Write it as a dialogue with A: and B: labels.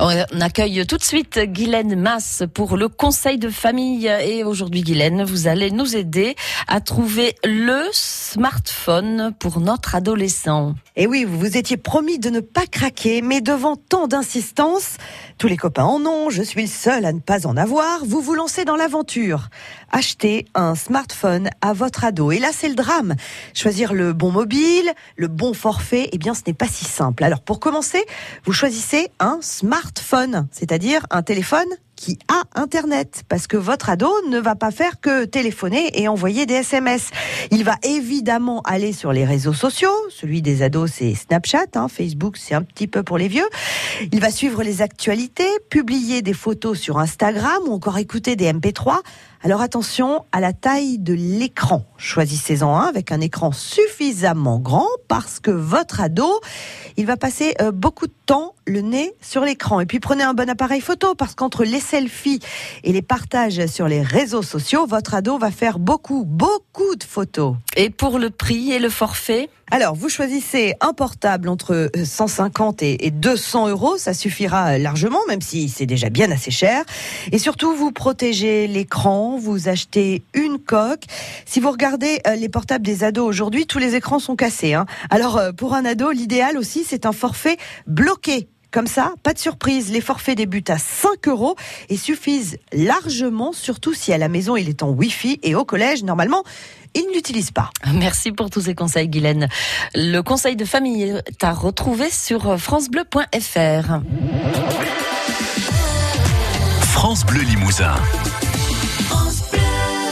A: On accueille tout de suite Guylaine Masse pour le conseil de famille. Et aujourd'hui, Guylaine, vous allez nous aider à trouver le smartphone pour notre adolescent.
B: Et oui, vous vous étiez promis de ne pas craquer, mais devant tant d'insistance, tous les copains en ont, je suis le seul à ne pas en avoir, vous vous lancez dans l'aventure. Achetez un smartphone à votre ado. Et là, c'est le drame. Choisir le bon mobile, le bon forfait, eh bien, ce n'est pas si simple. Alors, pour commencer, vous choisissez un smartphone, c'est-à-dire un téléphone qui a Internet, parce que votre ado ne va pas faire que téléphoner et envoyer des SMS. Il va évidemment aller sur les réseaux sociaux. Celui des ados, c'est Snapchat, hein, Facebook, c'est un petit peu pour les vieux. Il va suivre les actualités, publier des photos sur Instagram ou encore écouter des MP3. Alors attention à la taille de l'écran. Choisissez-en un avec un écran suffisamment grand parce que votre ado, il va passer euh, beaucoup de temps le nez sur l'écran. Et puis prenez un bon appareil photo parce qu'entre les selfies et les partages sur les réseaux sociaux, votre ado va faire beaucoup, beaucoup de photos.
A: Et pour le prix et le forfait?
B: Alors, vous choisissez un portable entre 150 euh, et 200 euros, ça suffira largement, même si c'est déjà bien assez cher. Et surtout, vous protégez l'écran, vous achetez une coque. Si vous regardez euh, les portables des ados aujourd'hui, tous les écrans sont cassés. Hein. Alors, euh, pour un ado, l'idéal aussi, c'est un forfait bloqué. Comme ça, pas de surprise, les forfaits débutent à 5 euros et suffisent largement, surtout si à la maison il est en Wi-Fi et au collège, normalement, il ne l'utilise pas.
A: Merci pour tous ces conseils, Guylaine. Le conseil de famille est à retrouver sur francebleu.fr.
C: France Bleu Limousin.